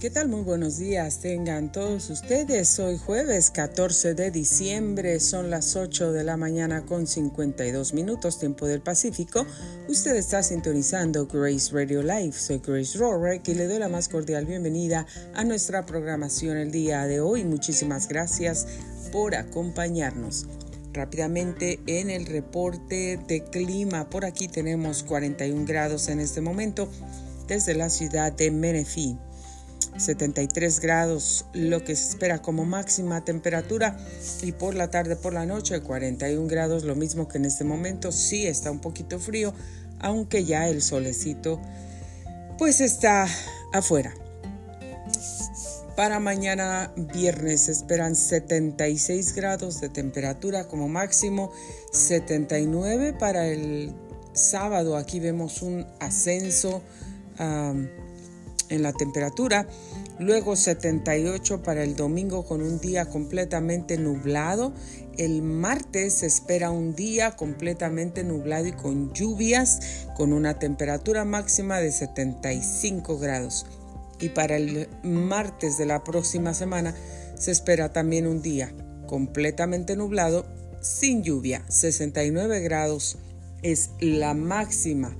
¿Qué tal? Muy buenos días. Tengan todos ustedes. Hoy jueves 14 de diciembre. Son las 8 de la mañana con 52 minutos tiempo del Pacífico. Usted está sintonizando Grace Radio Live. Soy Grace Rorick y le doy la más cordial bienvenida a nuestra programación el día de hoy. Muchísimas gracias por acompañarnos. Rápidamente en el reporte de clima. Por aquí tenemos 41 grados en este momento desde la ciudad de Menifee. 73 grados lo que se espera como máxima temperatura. Y por la tarde por la noche 41 grados lo mismo que en este momento. Sí está un poquito frío aunque ya el solecito pues está afuera. Para mañana viernes esperan 76 grados de temperatura como máximo 79 para el sábado. Aquí vemos un ascenso en la temperatura. Luego 78 para el domingo con un día completamente nublado. El martes se espera un día completamente nublado y con lluvias con una temperatura máxima de 75 grados. Y para el martes de la próxima semana se espera también un día completamente nublado sin lluvia. 69 grados es la máxima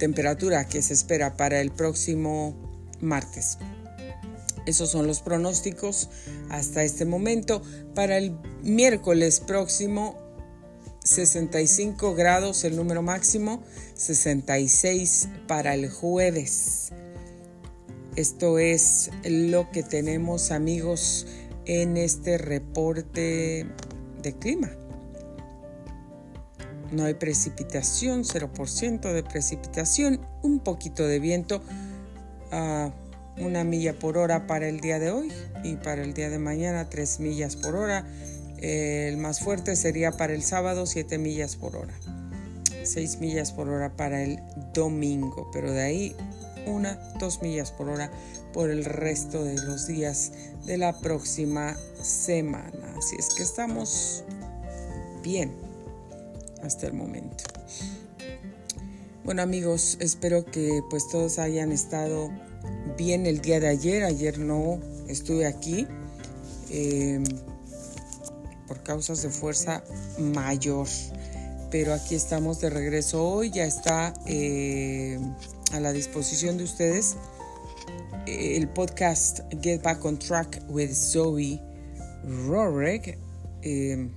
temperatura que se espera para el próximo martes. Esos son los pronósticos hasta este momento. Para el miércoles próximo, 65 grados el número máximo, 66 para el jueves. Esto es lo que tenemos amigos en este reporte de clima no hay precipitación, 0% de precipitación, un poquito de viento, una milla por hora para el día de hoy y para el día de mañana 3 millas por hora. El más fuerte sería para el sábado 7 millas por hora. 6 millas por hora para el domingo, pero de ahí una, 2 millas por hora por el resto de los días de la próxima semana. Así es que estamos bien hasta el momento. Bueno amigos, espero que pues todos hayan estado bien el día de ayer. Ayer no estuve aquí em, por causas de fuerza mayor. Pero aquí estamos de regreso hoy. Ya está em, a la disposición de ustedes el podcast Get Back on Track with Zoe Rorek. Em,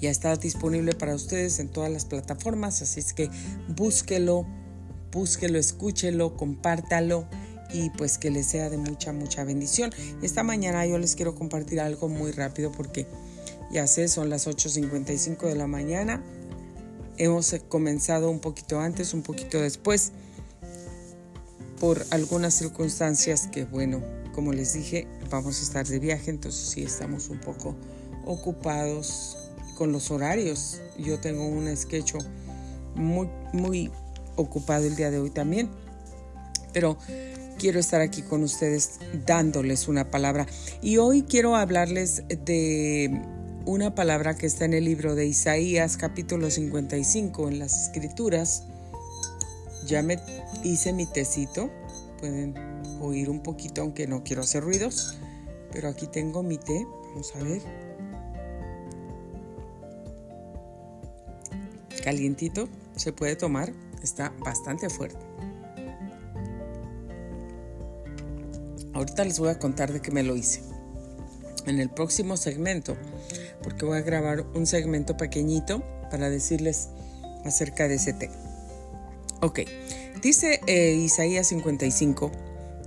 ya está disponible para ustedes en todas las plataformas, así es que búsquelo, búsquelo, escúchelo, compártalo y pues que les sea de mucha, mucha bendición. Esta mañana yo les quiero compartir algo muy rápido porque ya sé, son las 8.55 de la mañana. Hemos comenzado un poquito antes, un poquito después, por algunas circunstancias que, bueno, como les dije, vamos a estar de viaje, entonces sí estamos un poco ocupados con los horarios. Yo tengo un sketch muy, muy ocupado el día de hoy también. Pero quiero estar aquí con ustedes dándoles una palabra. Y hoy quiero hablarles de una palabra que está en el libro de Isaías capítulo 55 en las escrituras. Ya me hice mi tecito. Pueden oír un poquito aunque no quiero hacer ruidos. Pero aquí tengo mi té. Vamos a ver. Calientito, se puede tomar, está bastante fuerte. Ahorita les voy a contar de qué me lo hice. En el próximo segmento, porque voy a grabar un segmento pequeñito para decirles acerca de ese té. Ok, dice eh, Isaías 55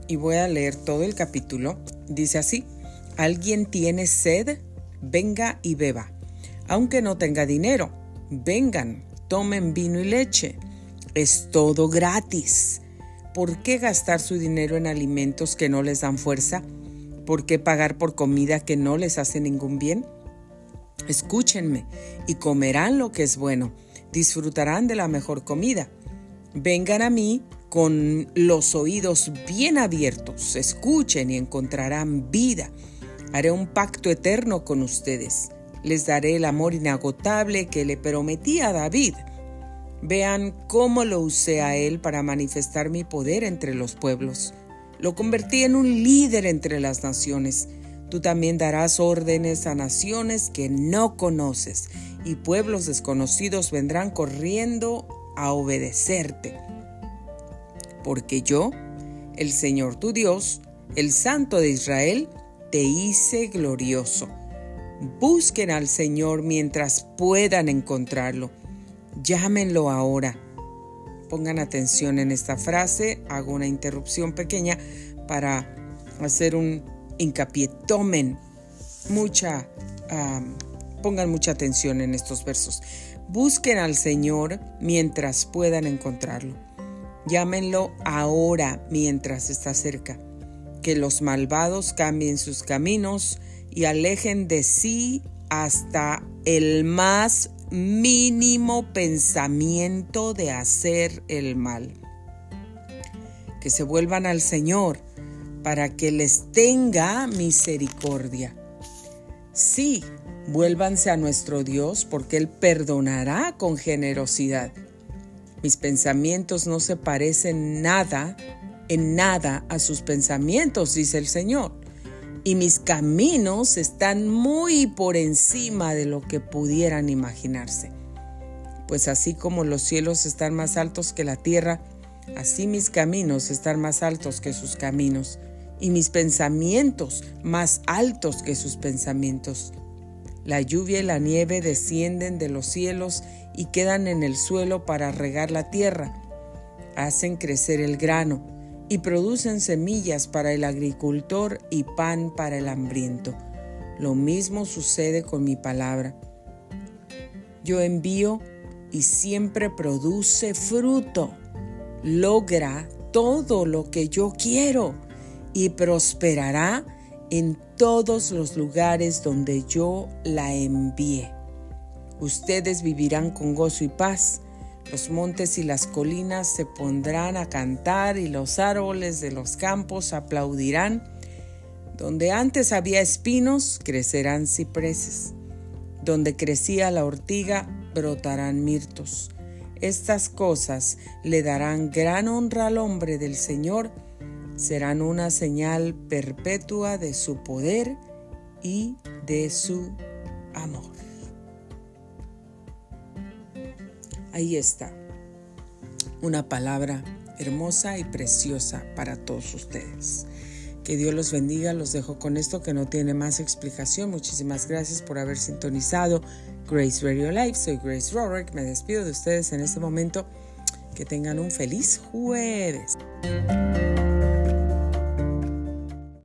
y voy a leer todo el capítulo. Dice así, alguien tiene sed, venga y beba. Aunque no tenga dinero, vengan, tomen vino y leche. Es todo gratis. ¿Por qué gastar su dinero en alimentos que no les dan fuerza? ¿Por qué pagar por comida que no les hace ningún bien? Escúchenme y comerán lo que es bueno. Disfrutarán de la mejor comida. Vengan a mí con los oídos bien abiertos. Escuchen y encontrarán vida. Haré un pacto eterno con ustedes les daré el amor inagotable que le prometí a David. Vean cómo lo usé a él para manifestar mi poder entre los pueblos. Lo convertí en un líder entre las naciones. Tú también darás órdenes a naciones que no conoces, y pueblos desconocidos vendrán corriendo a obedecerte. Porque yo, el Señor tu Dios, el Santo de Israel, te hice glorioso. Busquen al Señor mientras puedan encontrarlo Llámenlo ahora. Pongan atención en esta frase. Hago una interrupción pequeña para hacer un hincapié. Tomen mucha, pongan mucha atención en estos versos. Busquen al Señor mientras puedan encontrarlo. Llámenlo ahora mientras está cerca. Que los malvados cambien sus caminos y alejen de sí hasta el más mínimo pensamiento de hacer el mal. Que se vuelvan al Señor para que les tenga misericordia. Sí, vuélvanse a nuestro Dios porque Él perdonará con generosidad. Mis pensamientos no se parecen nada, en nada a sus pensamientos, dice el Señor y mis caminos están muy por encima de lo que pudieran imaginarse. Pues así como los cielos están más altos que la tierra, así mis caminos están más altos que sus caminos, y mis pensamientos más altos que sus pensamientos. La lluvia y la nieve descienden de los cielos y quedan en el suelo para regar la tierra. Hacen crecer el grano y producen semillas para el agricultor y pan para el hambriento. Lo mismo sucede con mi palabra. Yo envío y siempre produce fruto. Logra todo lo que yo quiero y prosperará en todos los lugares donde yo la envíe. Ustedes vivirán con gozo y paz los montes y las colinas se pondrán a cantar y los árboles de los campos aplaudirán. Donde antes había espinos, crecerán cipreses. Donde crecía la ortiga, brotarán mirtos. Estas cosas le darán gran honra al hombre del Señor, serán una señal perpetua de su poder y de su amor. Ahí está. Una palabra hermosa y preciosa para todos ustedes. Que Dios los bendiga. Los dejo con esto que no tiene más explicación. Muchísimas gracias por haber sintonizado Grace Radio Live. Soy Grace Rorick. Me despido de ustedes en este momento. Que tengan un feliz jueves.